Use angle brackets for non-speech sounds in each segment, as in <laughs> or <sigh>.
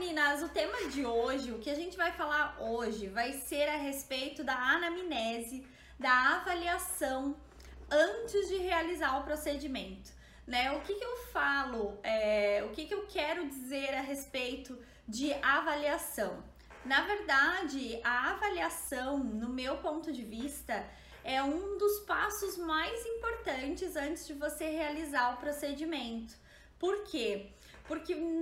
meninas, o tema de hoje, o que a gente vai falar hoje, vai ser a respeito da anamnese, da avaliação antes de realizar o procedimento. Né? O que, que eu falo, é, o que, que eu quero dizer a respeito de avaliação? Na verdade, a avaliação, no meu ponto de vista, é um dos passos mais importantes antes de você realizar o procedimento. Por quê? Porque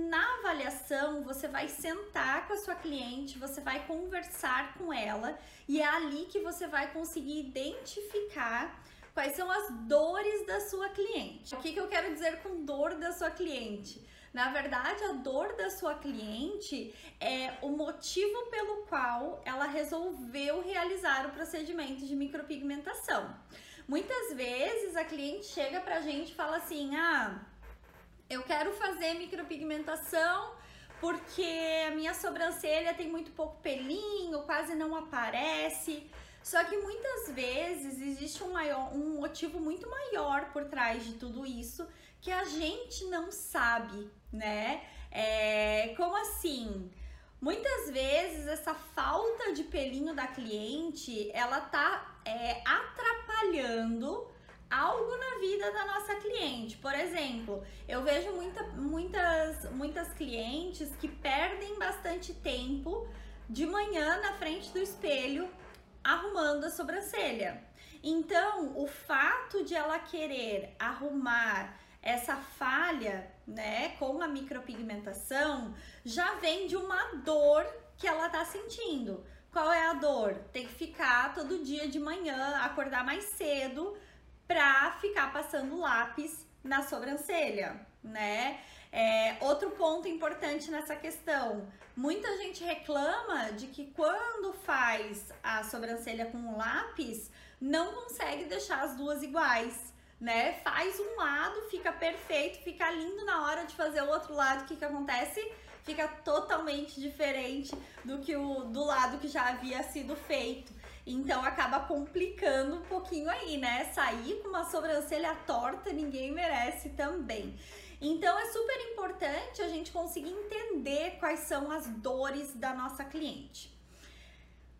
na avaliação você vai sentar com a sua cliente, você vai conversar com ela e é ali que você vai conseguir identificar quais são as dores da sua cliente. O que, que eu quero dizer com dor da sua cliente? Na verdade, a dor da sua cliente é o motivo pelo qual ela resolveu realizar o procedimento de micropigmentação. Muitas vezes a cliente chega pra gente e fala assim: "Ah, eu quero fazer micropigmentação porque a minha sobrancelha tem muito pouco pelinho, quase não aparece". Só que muitas vezes existe um, maior, um motivo muito maior por trás de tudo isso que a gente não sabe, né? É, como assim? Muitas vezes essa falta de pelinho da cliente, ela tá é, atrapalhando algo na vida da nossa cliente. Por exemplo, eu vejo muita, muitas, muitas clientes que perdem bastante tempo de manhã na frente do espelho arrumando a sobrancelha. Então, o fato de ela querer arrumar essa falha, né, com a micropigmentação, já vem de uma dor que ela tá sentindo. Qual é a dor? Tem que ficar todo dia de manhã, acordar mais cedo pra ficar passando lápis na sobrancelha, né? É, outro ponto importante nessa questão: muita gente reclama de que quando faz a sobrancelha com lápis, não consegue deixar as duas iguais né? Faz um lado, fica perfeito, fica lindo na hora de fazer o outro lado. O que, que acontece? Fica totalmente diferente do que o do lado que já havia sido feito. Então acaba complicando um pouquinho aí, né? Sair com uma sobrancelha torta ninguém merece também. Então é super importante a gente conseguir entender quais são as dores da nossa cliente.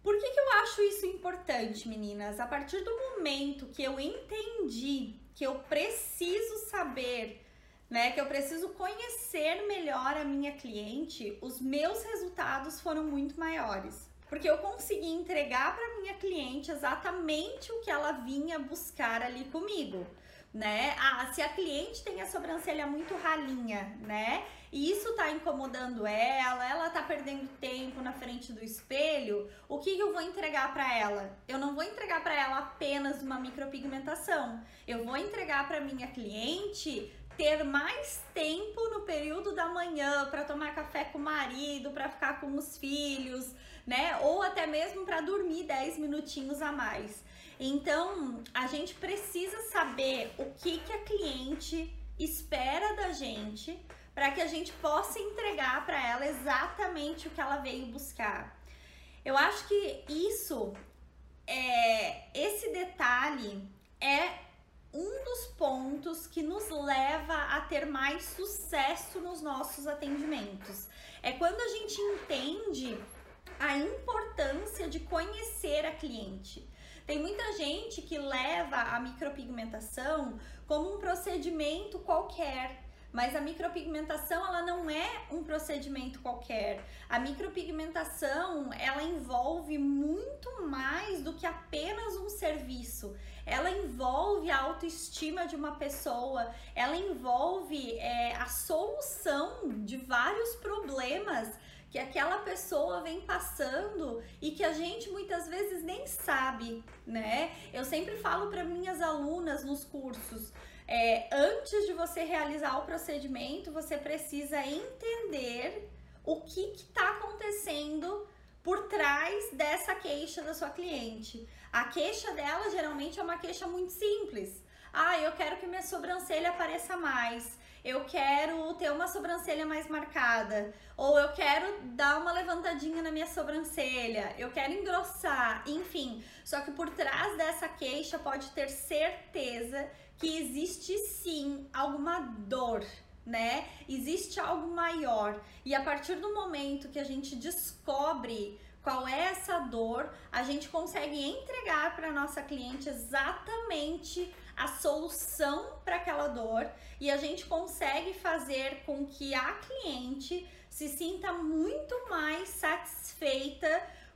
Por que, que eu acho isso importante, meninas? A partir do momento que eu entendi que eu preciso saber, né, que eu preciso conhecer melhor a minha cliente, os meus resultados foram muito maiores. Porque eu consegui entregar para minha cliente exatamente o que ela vinha buscar ali comigo né? Ah, se a cliente tem a sobrancelha muito ralinha, né? E isso tá incomodando ela, ela tá perdendo tempo na frente do espelho, o que eu vou entregar para ela? Eu não vou entregar para ela apenas uma micropigmentação. Eu vou entregar para minha cliente ter mais tempo no período da manhã para tomar café com o marido, para ficar com os filhos, né? Ou até mesmo para dormir 10 minutinhos a mais. Então, a gente precisa saber o que, que a cliente espera da gente para que a gente possa entregar para ela exatamente o que ela veio buscar. Eu acho que isso é esse detalhe é um dos pontos que nos leva a ter mais sucesso nos nossos atendimentos. É quando a gente entende a importância de conhecer a cliente. Tem muita gente que leva a micropigmentação como um procedimento qualquer, mas a micropigmentação ela não é um procedimento qualquer. A micropigmentação ela envolve muito mais do que apenas um serviço. Ela envolve a autoestima de uma pessoa, ela envolve é, a solução de vários problemas que aquela pessoa vem passando e que a gente muitas vezes nem sabe, né? Eu sempre falo para minhas alunas nos cursos, é, antes de você realizar o procedimento, você precisa entender o que está acontecendo por trás dessa queixa da sua cliente. A queixa dela geralmente é uma queixa muito simples. Ah, eu quero que minha sobrancelha apareça mais eu quero ter uma sobrancelha mais marcada, ou eu quero dar uma levantadinha na minha sobrancelha, eu quero engrossar, enfim. Só que por trás dessa queixa pode ter certeza que existe sim alguma dor, né? Existe algo maior. E a partir do momento que a gente descobre qual é essa dor, a gente consegue entregar para nossa cliente exatamente a solução para aquela dor e a gente consegue fazer com que a cliente se sinta muito mais satisfeita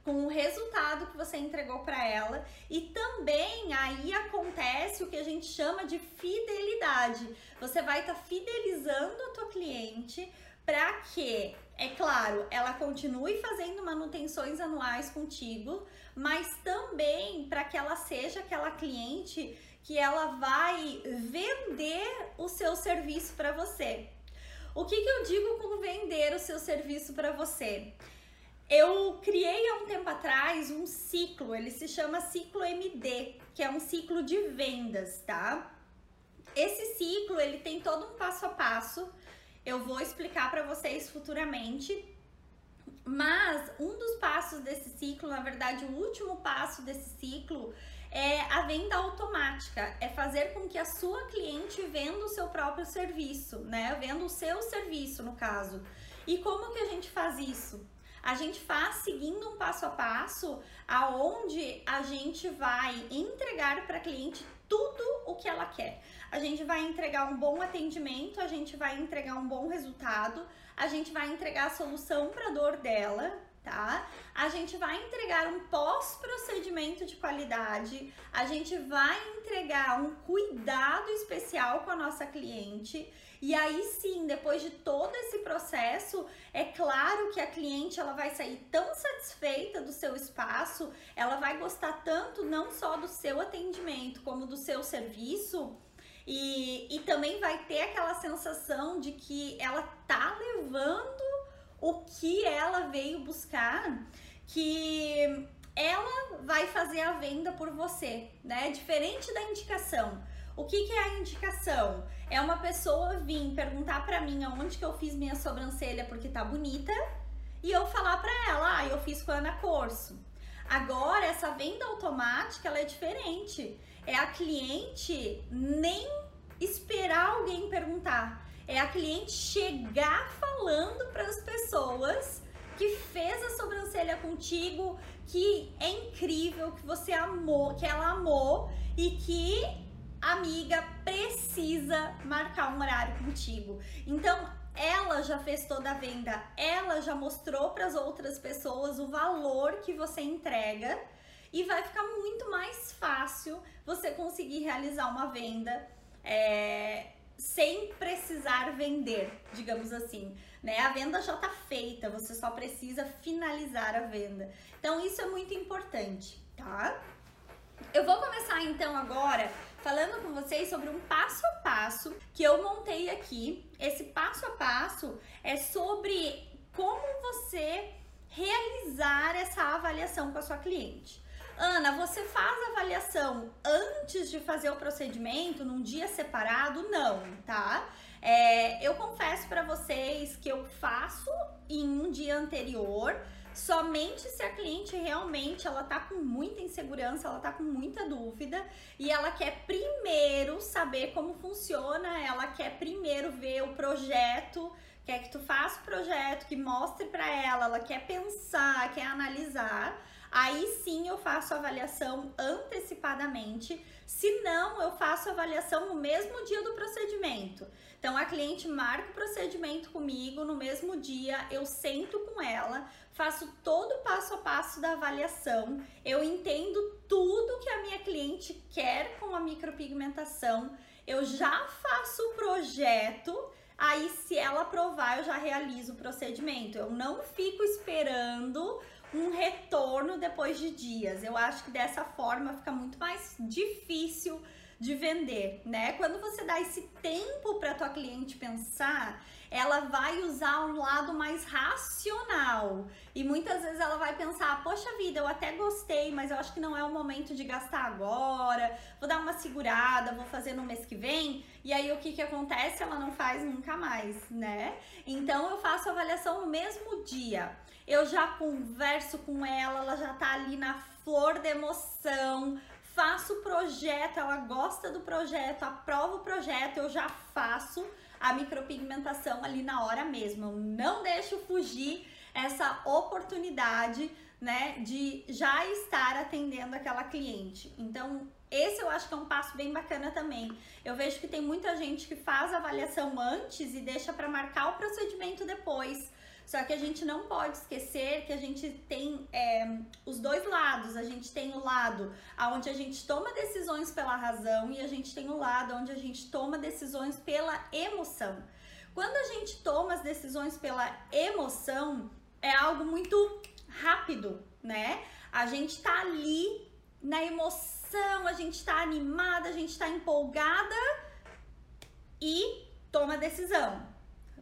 com o resultado que você entregou para ela e também aí acontece o que a gente chama de fidelidade. Você vai estar tá fidelizando a tua cliente para que, é claro, ela continue fazendo manutenções anuais contigo, mas também para que ela seja aquela cliente que ela vai vender o seu serviço para você. O que, que eu digo com vender o seu serviço para você? Eu criei há um tempo atrás um ciclo, ele se chama ciclo MD, que é um ciclo de vendas, tá? Esse ciclo, ele tem todo um passo a passo. Eu vou explicar para vocês futuramente. Mas um dos passos desse ciclo, na verdade, o último passo desse ciclo é a venda automática, é fazer com que a sua cliente venda o seu próprio serviço, né? Venda o seu serviço, no caso. E como que a gente faz isso? A gente faz seguindo um passo a passo, aonde a gente vai entregar para cliente tudo o que ela quer. A gente vai entregar um bom atendimento, a gente vai entregar um bom resultado, a gente vai entregar a solução para a dor dela, tá? A gente vai entregar um pós-procedimento de qualidade, a gente vai entregar um cuidado especial com a nossa cliente. E aí sim, depois de todo esse processo, é claro que a cliente ela vai sair tão satisfeita do seu espaço, ela vai gostar tanto não só do seu atendimento, como do seu serviço, e, e também vai ter aquela sensação de que ela tá levando o que ela veio buscar, que ela vai fazer a venda por você, né? Diferente da indicação. O que, que é a indicação? É uma pessoa vir perguntar para mim aonde que eu fiz minha sobrancelha porque tá bonita e eu falar para ela, ah, eu fiz com a Ana Corso. Agora, essa venda automática, ela é diferente. É a cliente nem esperar alguém perguntar é a cliente chegar falando para as pessoas que fez a sobrancelha contigo, que é incrível, que você amou, que ela amou e que amiga precisa marcar um horário contigo. Então, ela já fez toda a venda, ela já mostrou para as outras pessoas o valor que você entrega e vai ficar muito mais fácil você conseguir realizar uma venda. É, sem precisar vender, digamos assim. Né? A venda já está feita, você só precisa finalizar a venda. Então isso é muito importante, tá? Eu vou começar então agora falando com vocês sobre um passo a passo que eu montei aqui. Esse passo a passo é sobre como você realizar essa avaliação com a sua cliente. Ana, você faz avaliação antes de fazer o procedimento, num dia separado? Não, tá? É, eu confesso para vocês que eu faço em um dia anterior, somente se a cliente realmente ela tá com muita insegurança, ela tá com muita dúvida e ela quer primeiro saber como funciona, ela quer primeiro ver o projeto, quer que tu faça o projeto, que mostre para ela, ela quer pensar, quer analisar. Aí sim eu faço avaliação antecipadamente, se não, eu faço avaliação no mesmo dia do procedimento. Então a cliente marca o procedimento comigo, no mesmo dia eu sento com ela, faço todo o passo a passo da avaliação, eu entendo tudo que a minha cliente quer com a micropigmentação, eu já faço o projeto, aí se ela aprovar eu já realizo o procedimento. Eu não fico esperando um retorno depois de dias. Eu acho que dessa forma fica muito mais difícil de vender, né? Quando você dá esse tempo para tua cliente pensar, ela vai usar um lado mais racional. E muitas vezes ela vai pensar: "Poxa vida, eu até gostei, mas eu acho que não é o momento de gastar agora. Vou dar uma segurada, vou fazer no mês que vem". E aí o que que acontece? Ela não faz nunca mais, né? Então eu faço a avaliação no mesmo dia eu já converso com ela, ela já tá ali na flor da emoção, faço o projeto, ela gosta do projeto, aprova o projeto, eu já faço a micropigmentação ali na hora mesmo. Eu não deixo fugir essa oportunidade, né, de já estar atendendo aquela cliente. Então, esse eu acho que é um passo bem bacana também. Eu vejo que tem muita gente que faz avaliação antes e deixa para marcar o procedimento depois. Só que a gente não pode esquecer que a gente tem é, os dois lados. A gente tem o lado onde a gente toma decisões pela razão e a gente tem o lado onde a gente toma decisões pela emoção. Quando a gente toma as decisões pela emoção, é algo muito rápido, né? A gente tá ali na emoção a gente está animada, a gente está empolgada e toma a decisão.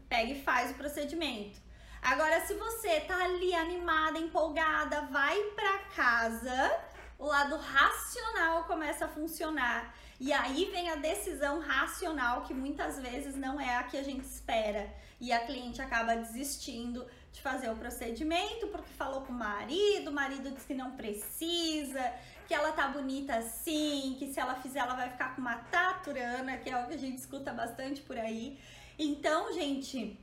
Pega e faz o procedimento. Agora, se você tá ali animada, empolgada, vai para casa, o lado racional começa a funcionar. E aí vem a decisão racional, que muitas vezes não é a que a gente espera. E a cliente acaba desistindo de fazer o procedimento porque falou com o marido, o marido diz que não precisa, que ela tá bonita assim, que se ela fizer ela vai ficar com uma taturana, que é o que a gente escuta bastante por aí. Então, gente,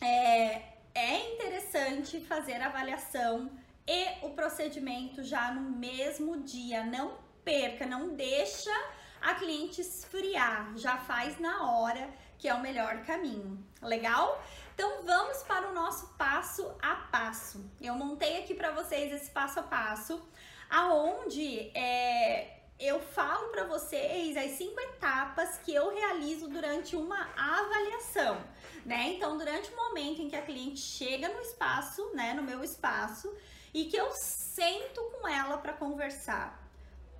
é, é interessante fazer a avaliação e o procedimento já no mesmo dia. Não perca, não deixa a cliente esfriar, já faz na hora, que é o melhor caminho. Legal? Então vamos para o nosso passo a passo. Eu montei aqui para vocês esse passo a passo aonde é, eu falo para vocês as cinco etapas que eu realizo durante uma avaliação, né? Então, durante o momento em que a cliente chega no espaço, né, no meu espaço, e que eu sento com ela para conversar.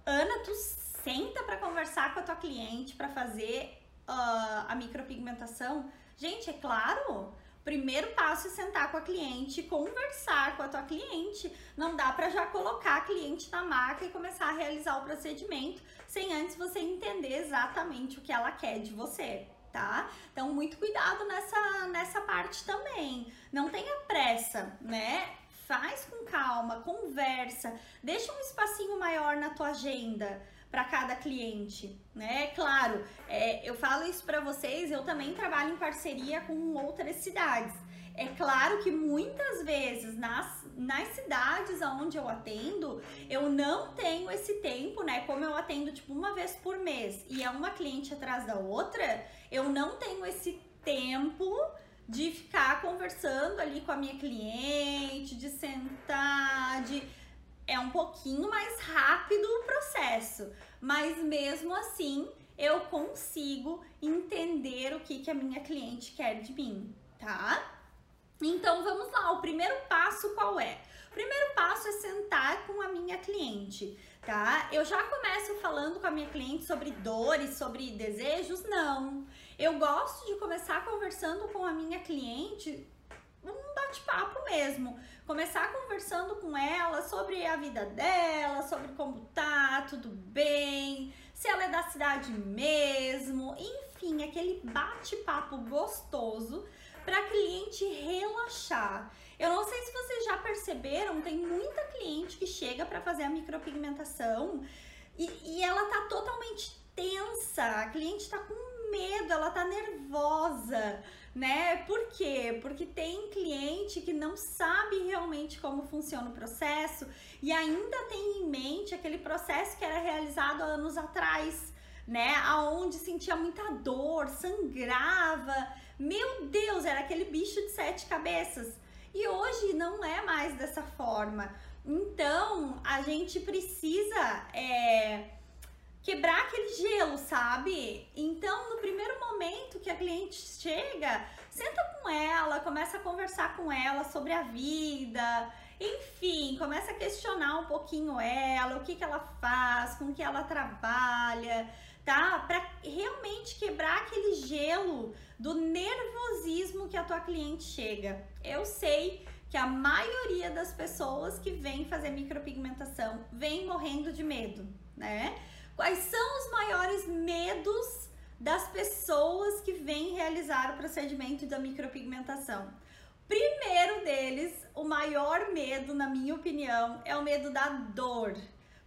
Ana, tu senta para conversar com a tua cliente para fazer uh, a micropigmentação? Gente, é claro. Primeiro passo é sentar com a cliente, conversar com a tua cliente. Não dá para já colocar a cliente na maca e começar a realizar o procedimento sem antes você entender exatamente o que ela quer de você, tá? Então, muito cuidado nessa, nessa parte também. Não tenha pressa, né? Faz com calma, conversa, deixa um espacinho maior na tua agenda para cada cliente, né? Claro, é, eu falo isso para vocês, eu também trabalho em parceria com outras cidades. É claro que muitas vezes nas, nas cidades onde eu atendo, eu não tenho esse tempo, né? Como eu atendo tipo uma vez por mês e é uma cliente atrás da outra, eu não tenho esse tempo de ficar conversando ali com a minha cliente, de sentar, de é um pouquinho mais rápido o processo, mas mesmo assim eu consigo entender o que, que a minha cliente quer de mim, tá? Então vamos lá, o primeiro passo qual é? O primeiro passo é sentar com a minha cliente, tá? Eu já começo falando com a minha cliente sobre dores, sobre desejos? Não. Eu gosto de começar conversando com a minha cliente bate-papo mesmo. Começar conversando com ela sobre a vida dela, sobre como tá, tudo bem, se ela é da cidade mesmo, enfim, aquele bate-papo gostoso para cliente relaxar. Eu não sei se vocês já perceberam, tem muita cliente que chega para fazer a micropigmentação e, e ela tá totalmente tensa, a cliente tá com medo, ela tá nervosa né? Por quê? Porque tem cliente que não sabe realmente como funciona o processo e ainda tem em mente aquele processo que era realizado há anos atrás, né? Aonde sentia muita dor, sangrava. Meu Deus, era aquele bicho de sete cabeças. E hoje não é mais dessa forma. Então, a gente precisa é, quebrar aquele gelo, sabe? Então, no primeiro momento que a cliente chega, senta com ela, começa a conversar com ela sobre a vida, enfim, começa a questionar um pouquinho ela, o que, que ela faz, com que ela trabalha, tá? Para realmente quebrar aquele gelo do nervosismo que a tua cliente chega. Eu sei que a maioria das pessoas que vêm fazer micropigmentação vem morrendo de medo, né? Quais são os maiores medos das pessoas que vêm realizar o procedimento da micropigmentação? Primeiro deles, o maior medo, na minha opinião, é o medo da dor.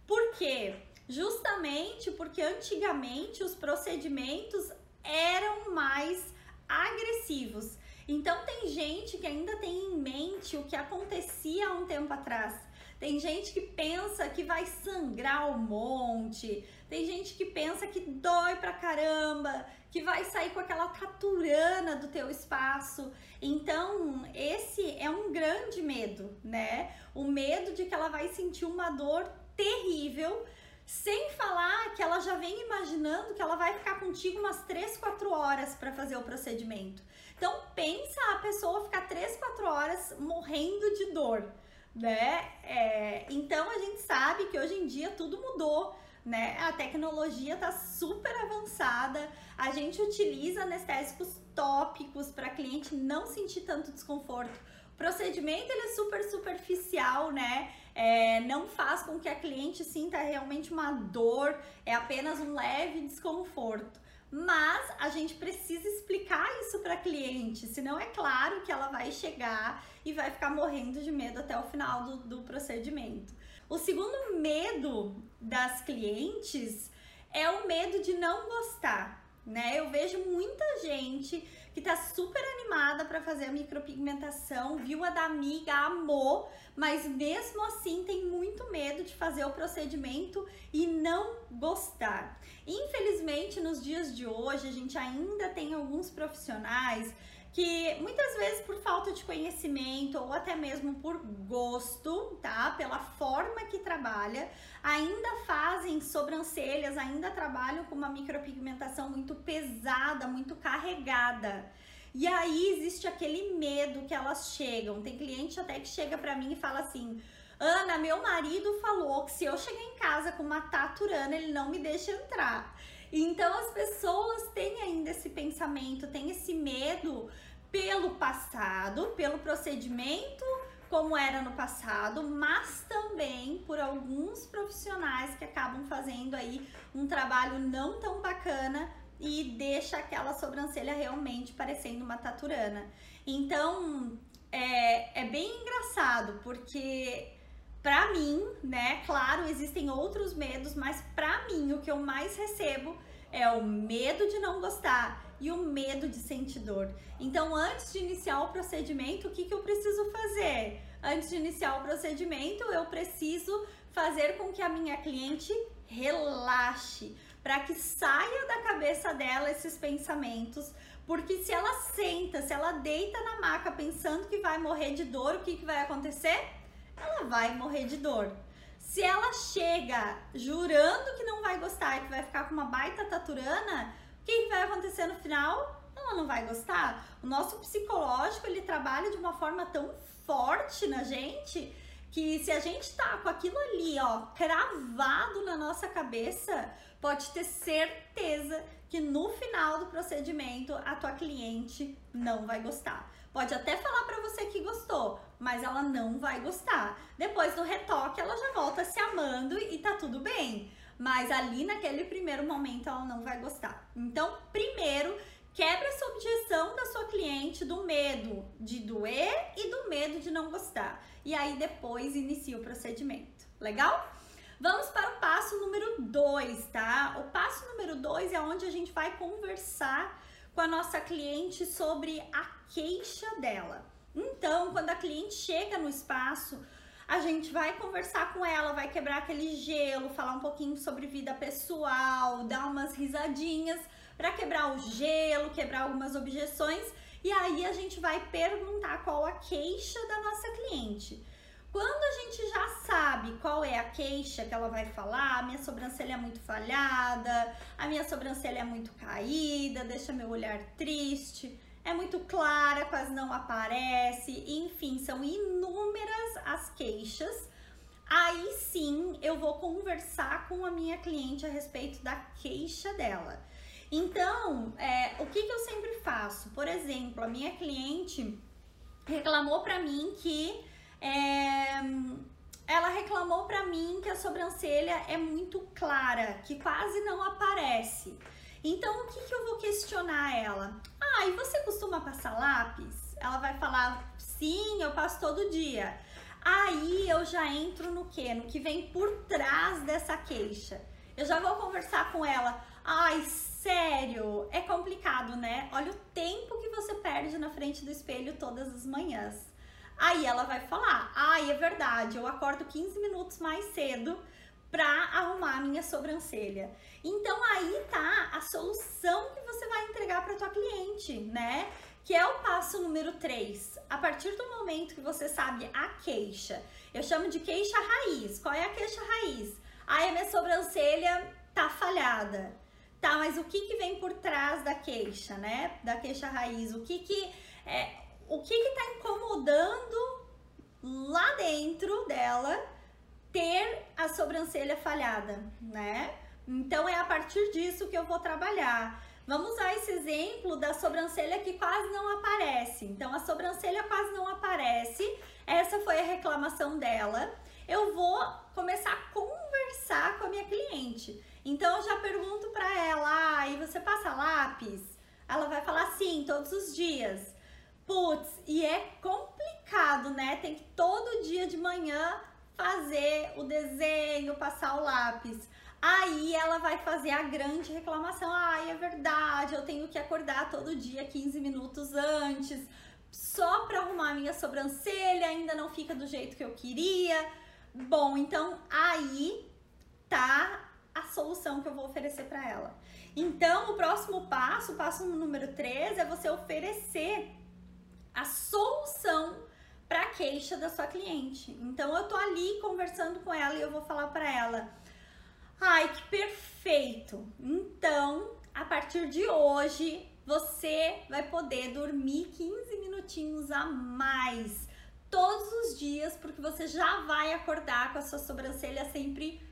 Por quê? Justamente porque antigamente os procedimentos eram mais agressivos. Então tem gente que ainda tem em mente o que acontecia há um tempo atrás. Tem gente que pensa que vai sangrar um monte. Tem gente que pensa que dói pra caramba, que vai sair com aquela taturana do teu espaço. Então, esse é um grande medo, né? O medo de que ela vai sentir uma dor terrível sem falar que ela já vem imaginando que ela vai ficar contigo umas 3, 4 horas para fazer o procedimento. Então pensa a pessoa ficar 3, 4 horas morrendo de dor, né? É, então a gente sabe que hoje em dia tudo mudou. Né? A tecnologia está super avançada, a gente utiliza anestésicos tópicos para cliente não sentir tanto desconforto. O procedimento ele é super superficial, né? é, não faz com que a cliente sinta realmente uma dor, é apenas um leve desconforto. Mas a gente precisa explicar isso para a cliente, senão é claro que ela vai chegar e vai ficar morrendo de medo até o final do, do procedimento. O segundo medo das clientes é o medo de não gostar, né? Eu vejo muita gente que tá super animada para fazer a micropigmentação, viu a da amiga, amou, mas mesmo assim tem muito medo de fazer o procedimento e não gostar. Infelizmente, nos dias de hoje, a gente ainda tem alguns profissionais que muitas vezes por falta de conhecimento ou até mesmo por gosto, tá? Pela forma que trabalha, ainda fazem sobrancelhas, ainda trabalham com uma micropigmentação muito pesada, muito carregada. E aí existe aquele medo que elas chegam. Tem cliente até que chega para mim e fala assim: Ana, meu marido falou que se eu chegar em casa com uma taturana, ele não me deixa entrar. Então as pessoas têm ainda esse pensamento, têm esse medo pelo passado, pelo procedimento como era no passado, mas também por alguns profissionais que acabam fazendo aí um trabalho não tão bacana e deixa aquela sobrancelha realmente parecendo uma taturana. Então é, é bem engraçado porque Pra mim, né, claro, existem outros medos, mas pra mim o que eu mais recebo é o medo de não gostar e o medo de sentir dor. Então, antes de iniciar o procedimento, o que, que eu preciso fazer? Antes de iniciar o procedimento, eu preciso fazer com que a minha cliente relaxe, para que saia da cabeça dela esses pensamentos, porque se ela senta, se ela deita na maca pensando que vai morrer de dor, o que, que vai acontecer? ela vai morrer de dor. Se ela chega jurando que não vai gostar e que vai ficar com uma baita taturana, o que, vai acontecer no final? Ela não vai gostar. O nosso psicológico ele trabalha de uma forma tão forte na gente que se a gente tá com aquilo ali, ó, cravado na nossa cabeça, pode ter certeza que no final do procedimento a tua cliente não vai gostar. Pode até falar para você que gostou, mas ela não vai gostar. Depois do retoque, ela já volta se amando e tá tudo bem. Mas ali naquele primeiro momento ela não vai gostar. Então, primeiro, quebra essa objeção da sua cliente do medo de doer e do medo de não gostar. E aí depois inicia o procedimento. Legal? Vamos para o passo número 2, tá? O passo número 2 é onde a gente vai conversar com a nossa cliente sobre a queixa dela. Então, quando a cliente chega no espaço, a gente vai conversar com ela, vai quebrar aquele gelo, falar um pouquinho sobre vida pessoal, dar umas risadinhas para quebrar o gelo, quebrar algumas objeções e aí a gente vai perguntar qual a queixa da nossa cliente. Quando a gente já sabe qual é a queixa que ela vai falar, a minha sobrancelha é muito falhada, a minha sobrancelha é muito caída, deixa meu olhar triste, é muito clara, quase não aparece, enfim, são inúmeras as queixas. Aí sim eu vou conversar com a minha cliente a respeito da queixa dela. Então, é, o que, que eu sempre faço? Por exemplo, a minha cliente reclamou para mim que é, ela reclamou para mim que a sobrancelha é muito clara, que quase não aparece. Então, o que, que eu vou questionar ela? Ah, e você costuma passar lápis? Ela vai falar, sim, eu passo todo dia. Aí eu já entro no que? No que vem por trás dessa queixa. Eu já vou conversar com ela. Ai, sério, é complicado, né? Olha o tempo que você perde na frente do espelho todas as manhãs. Aí ela vai falar: ai, é verdade, eu acordo 15 minutos mais cedo para arrumar a minha sobrancelha. Então aí tá a solução que você vai entregar para tua cliente, né? Que é o passo número 3. A partir do momento que você sabe a queixa, eu chamo de queixa raiz. Qual é a queixa raiz? Ai, a minha sobrancelha tá falhada. Tá, mas o que que vem por trás da queixa, né? Da queixa raiz? O que que é, o que que tá incomodando lá dentro dela ter a sobrancelha falhada, né? Então é a partir disso que eu vou trabalhar. Vamos usar esse exemplo da sobrancelha que quase não aparece. Então a sobrancelha quase não aparece. Essa foi a reclamação dela. Eu vou começar a conversar com a minha cliente. Então eu já pergunto para ela: "Ah, e você passa lápis?" Ela vai falar sim, todos os dias. Putz, e é complicado, né? Tem que todo dia de manhã fazer o desenho, passar o lápis. Aí ela vai fazer a grande reclamação. Ai, é verdade, eu tenho que acordar todo dia 15 minutos antes, só para arrumar minha sobrancelha, ainda não fica do jeito que eu queria. Bom, então aí tá a solução que eu vou oferecer para ela. Então, o próximo passo, o passo número 3, é você oferecer a solução para queixa da sua cliente. Então eu tô ali conversando com ela e eu vou falar para ela: "Ai, que perfeito. Então, a partir de hoje, você vai poder dormir 15 minutinhos a mais todos os dias, porque você já vai acordar com a sua sobrancelha sempre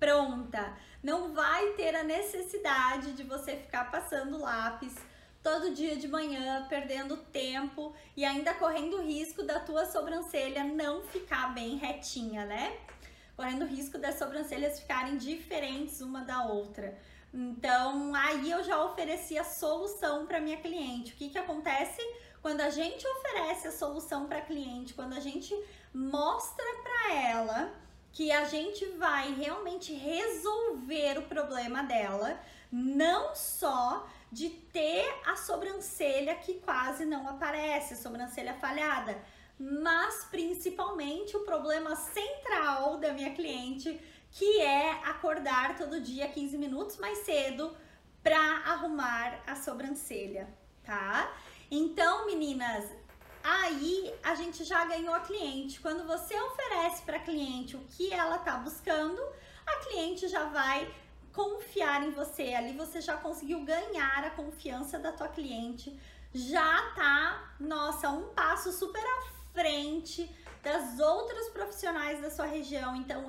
pronta. Não vai ter a necessidade de você ficar passando lápis todo dia de manhã, perdendo tempo e ainda correndo risco da tua sobrancelha não ficar bem retinha, né? Correndo risco das sobrancelhas ficarem diferentes uma da outra. Então, aí eu já ofereci a solução para minha cliente. O que que acontece quando a gente oferece a solução para cliente, quando a gente mostra para ela que a gente vai realmente resolver o problema dela, não só de ter a sobrancelha que quase não aparece, sobrancelha falhada, mas principalmente o problema central da minha cliente, que é acordar todo dia 15 minutos mais cedo para arrumar a sobrancelha, tá? Então, meninas, aí a gente já ganhou a cliente. Quando você oferece para a cliente o que ela tá buscando, a cliente já vai confiar em você. Ali você já conseguiu ganhar a confiança da tua cliente. Já tá, nossa, um passo super à frente das outras profissionais da sua região. Então,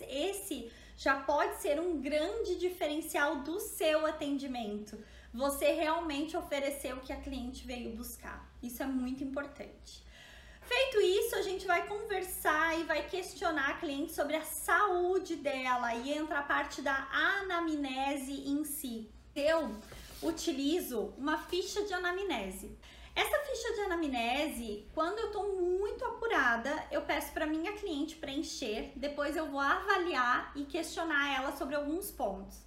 esse já pode ser um grande diferencial do seu atendimento. Você realmente ofereceu o que a cliente veio buscar. Isso é muito importante. Feito isso, a gente vai conversar e vai questionar a cliente sobre a saúde dela e entra a parte da anamnese em si. Eu utilizo uma ficha de anamnese. Essa ficha de anamnese, quando eu tô muito apurada, eu peço para minha cliente preencher, depois eu vou avaliar e questionar ela sobre alguns pontos.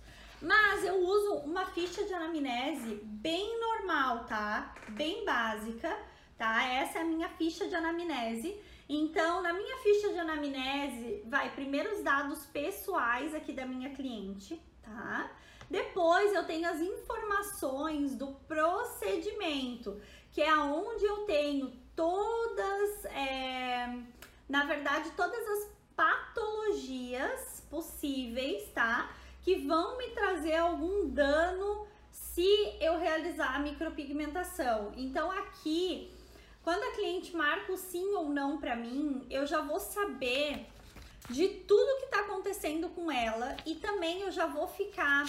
Mas eu uso uma ficha de anamnese bem normal, tá? Bem básica tá? Essa é a minha ficha de anamnese. Então, na minha ficha de anamnese, vai primeiro os dados pessoais aqui da minha cliente, tá? Depois eu tenho as informações do procedimento, que é onde eu tenho todas, é, na verdade, todas as patologias possíveis, tá? Que vão me trazer algum dano se eu realizar a micropigmentação. Então aqui quando a cliente marca o sim ou não para mim, eu já vou saber de tudo que está acontecendo com ela e também eu já vou ficar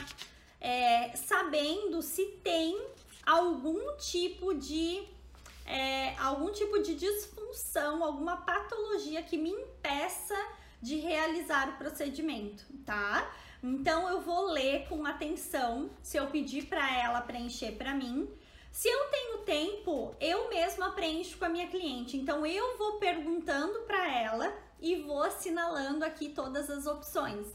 é, sabendo se tem algum tipo de é, algum tipo de disfunção, alguma patologia que me impeça de realizar o procedimento, tá? Então eu vou ler com atenção se eu pedir para ela preencher para mim se eu tenho tempo, eu mesma preencho com a minha cliente. Então eu vou perguntando para ela e vou assinalando aqui todas as opções.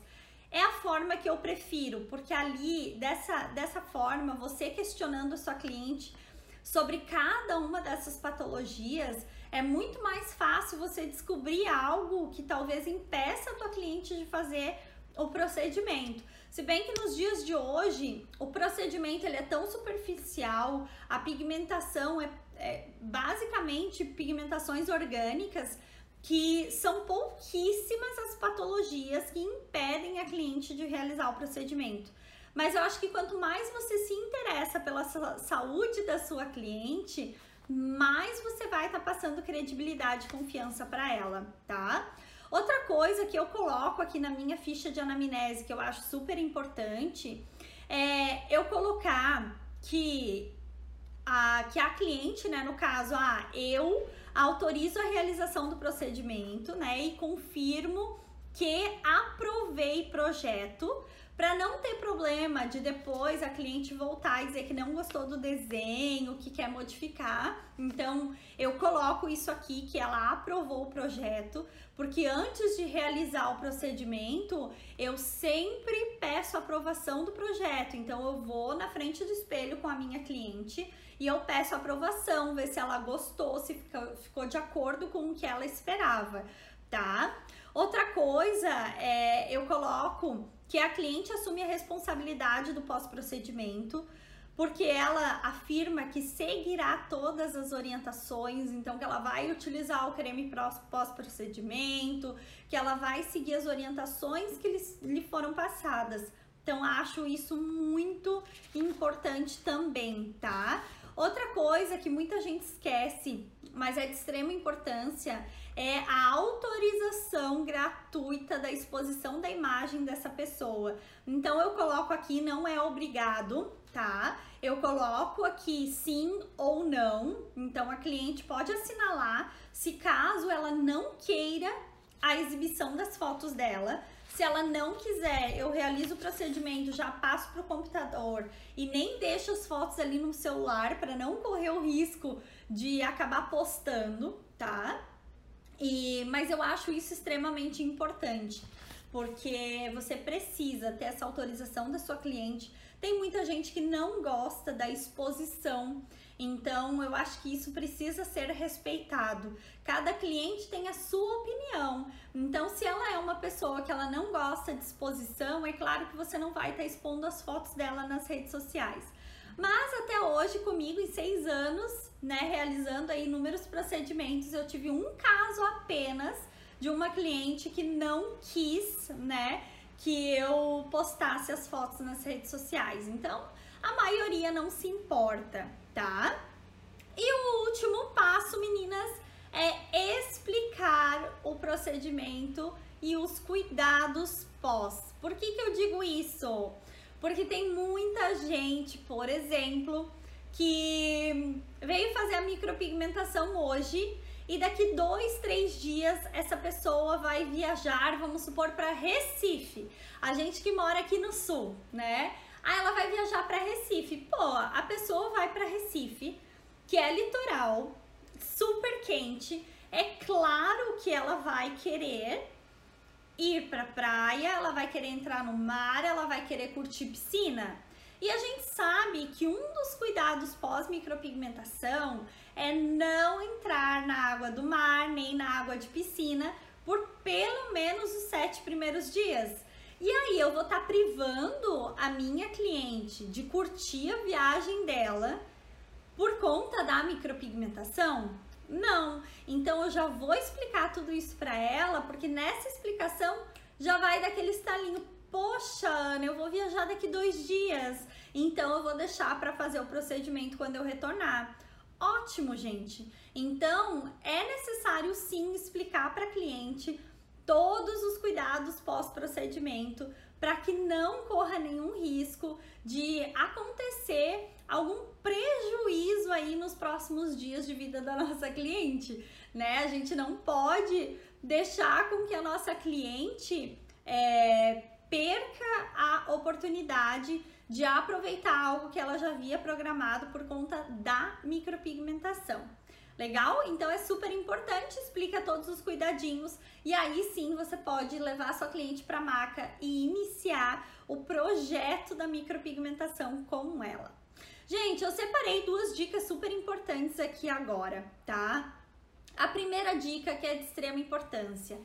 é a forma que eu prefiro, porque ali, dessa, dessa forma, você questionando a sua cliente sobre cada uma dessas patologias, é muito mais fácil você descobrir algo que talvez impeça a tua cliente de fazer o procedimento. Se bem que nos dias de hoje o procedimento ele é tão superficial, a pigmentação é, é basicamente pigmentações orgânicas que são pouquíssimas as patologias que impedem a cliente de realizar o procedimento. Mas eu acho que quanto mais você se interessa pela saúde da sua cliente, mais você vai estar tá passando credibilidade e confiança para ela, tá? Outra coisa que eu coloco aqui na minha ficha de anamnese que eu acho super importante é eu colocar que a, que a cliente, né, no caso, ah, eu autorizo a realização do procedimento, né, e confirmo que aprovei projeto para não ter problema de depois a cliente voltar e dizer que não gostou do desenho, que quer modificar. Então, eu coloco isso aqui que ela aprovou o projeto, porque antes de realizar o procedimento, eu sempre peço aprovação do projeto. Então, eu vou na frente do espelho com a minha cliente e eu peço aprovação, ver se ela gostou, se ficou de acordo com o que ela esperava, tá? Outra coisa é eu coloco que a cliente assume a responsabilidade do pós-procedimento, porque ela afirma que seguirá todas as orientações, então que ela vai utilizar o creme pós-procedimento, que ela vai seguir as orientações que lhe foram passadas. Então, acho isso muito importante também, tá? Outra coisa que muita gente esquece, mas é de extrema importância, é a autorização gratuita da exposição da imagem dessa pessoa. Então eu coloco aqui não é obrigado, tá? Eu coloco aqui sim ou não. Então a cliente pode assinalar se caso ela não queira a exibição das fotos dela. Se ela não quiser, eu realizo o procedimento, já passo para o computador e nem deixo as fotos ali no celular para não correr o risco de acabar postando, tá? E, mas eu acho isso extremamente importante, porque você precisa ter essa autorização da sua cliente. Tem muita gente que não gosta da exposição, então eu acho que isso precisa ser respeitado. Cada cliente tem a sua opinião. Então, se ela é uma pessoa que ela não gosta de exposição, é claro que você não vai estar expondo as fotos dela nas redes sociais. Mas até hoje, comigo, em seis anos, né, realizando aí inúmeros procedimentos, eu tive um caso apenas de uma cliente que não quis, né, que eu postasse as fotos nas redes sociais. Então, a maioria não se importa, tá? E o último passo, meninas, é explicar o procedimento e os cuidados pós. Por que, que eu digo isso? Porque tem muita gente, por exemplo, que veio fazer a micropigmentação hoje e daqui dois, três dias essa pessoa vai viajar, vamos supor, para Recife. A gente que mora aqui no sul, né? Aí ela vai viajar para Recife. Pô, a pessoa vai para Recife, que é litoral, super quente. É claro que ela vai querer ir pra praia, ela vai querer entrar no mar, ela vai querer curtir piscina. E a gente sabe que um dos cuidados pós-micropigmentação é não entrar na água do mar nem na água de piscina por pelo menos os sete primeiros dias. E aí eu vou estar tá privando a minha cliente de curtir a viagem dela por conta da micropigmentação? Não. Então eu já vou explicar tudo isso para ela, porque nessa explicação já vai daquele estalinho. Poxa, Ana, eu vou viajar daqui dois dias, então eu vou deixar para fazer o procedimento quando eu retornar. Ótimo, gente. Então é necessário sim explicar para cliente todos os cuidados pós-procedimento para que não corra nenhum risco de acontecer algum prejuízo aí nos próximos dias de vida da <laughs> nossa cliente, né? A gente não pode deixar com que a nossa cliente é, perca a oportunidade de aproveitar algo que ela já havia programado por conta da micropigmentação. Legal? Então é super importante, explica todos os cuidadinhos e aí sim você pode levar sua cliente para a maca e iniciar o projeto da micropigmentação com ela. Gente, eu separei duas dicas super importantes aqui agora, tá? A primeira dica que é de extrema importância.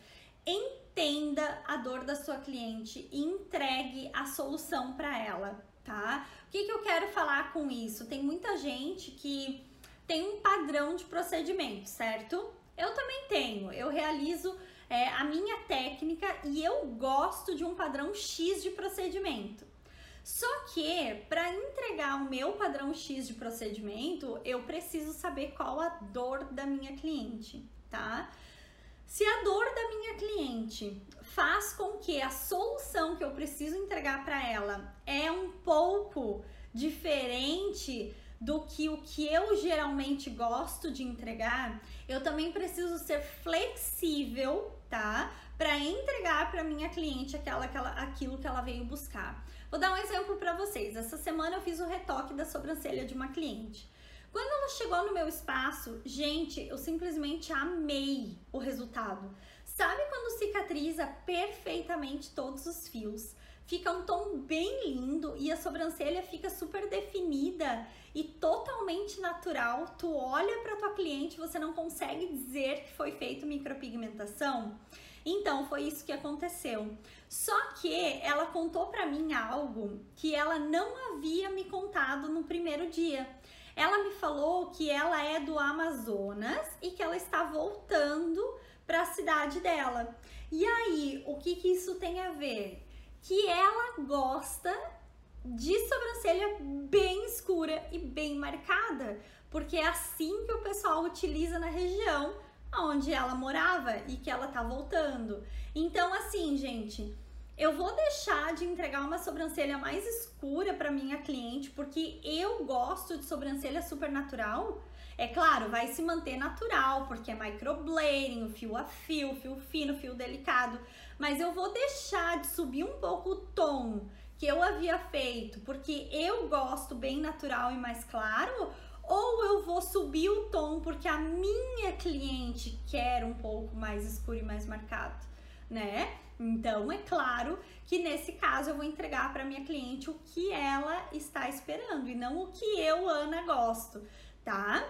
Entenda a dor da sua cliente e entregue a solução para ela, tá? O que, que eu quero falar com isso? Tem muita gente que tem um padrão de procedimento, certo? Eu também tenho. Eu realizo é, a minha técnica e eu gosto de um padrão X de procedimento. Só que para entregar o meu padrão X de procedimento, eu preciso saber qual a dor da minha cliente, tá? Se a dor da minha cliente faz com que a solução que eu preciso entregar para ela é um pouco diferente do que o que eu geralmente gosto de entregar, eu também preciso ser flexível, tá? Para entregar para minha cliente aquela, aquela, aquilo que ela veio buscar. Vou dar um exemplo para vocês. Essa semana eu fiz o retoque da sobrancelha de uma cliente. Quando ela chegou no meu espaço, gente, eu simplesmente amei o resultado. Sabe quando cicatriza perfeitamente todos os fios? Fica um tom bem lindo e a sobrancelha fica super definida e totalmente natural. Tu olha para tua cliente, você não consegue dizer que foi feito micropigmentação. Então, foi isso que aconteceu. Só que ela contou para mim algo que ela não havia me contado no primeiro dia. Ela me falou que ela é do Amazonas e que ela está voltando para a cidade dela. E aí, o que, que isso tem a ver? Que ela gosta de sobrancelha bem escura e bem marcada, porque é assim que o pessoal utiliza na região onde ela morava e que ela tá voltando. Então, assim, gente, eu vou deixar de entregar uma sobrancelha mais escura para minha cliente, porque eu gosto de sobrancelha super natural. É claro, vai se manter natural, porque é microblading, fio a fio, fio fino, fio delicado. Mas eu vou deixar de subir um pouco o tom que eu havia feito, porque eu gosto bem natural e mais claro, ou eu vou subir o tom porque a minha cliente quer um pouco mais escuro e mais marcado, né? Então, é claro que nesse caso eu vou entregar para minha cliente o que ela está esperando e não o que eu, Ana, gosto, tá?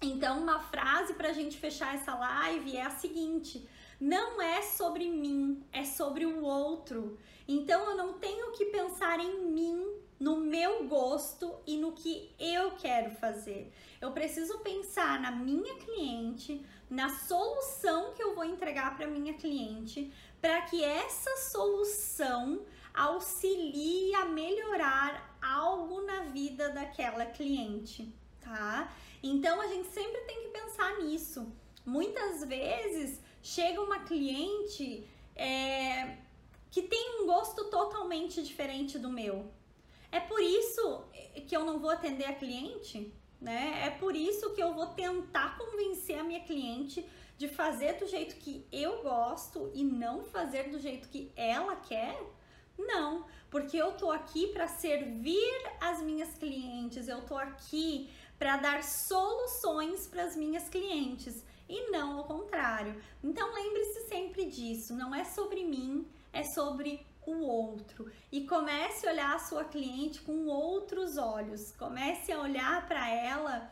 Então, uma frase para a gente fechar essa live é a seguinte: não é sobre mim, é sobre o outro. Então eu não tenho que pensar em mim, no meu gosto e no que eu quero fazer. Eu preciso pensar na minha cliente, na solução que eu vou entregar para minha cliente, para que essa solução auxilie a melhorar algo na vida daquela cliente, tá? Então a gente sempre tem que pensar nisso. Muitas vezes chega uma cliente é, que tem um gosto totalmente diferente do meu. É por isso que eu não vou atender a cliente, né? É por isso que eu vou tentar convencer a minha cliente de fazer do jeito que eu gosto e não fazer do jeito que ela quer. Não, porque eu tô aqui para servir as minhas clientes, eu tô aqui para dar soluções para as minhas clientes e não ao contrário. Então lembre-se sempre disso, não é sobre mim, é sobre o outro. E comece a olhar a sua cliente com outros olhos. Comece a olhar para ela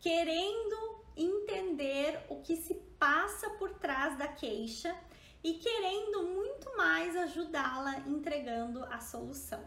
querendo entender o que se passa por trás da queixa e querendo muito mais ajudá-la entregando a solução.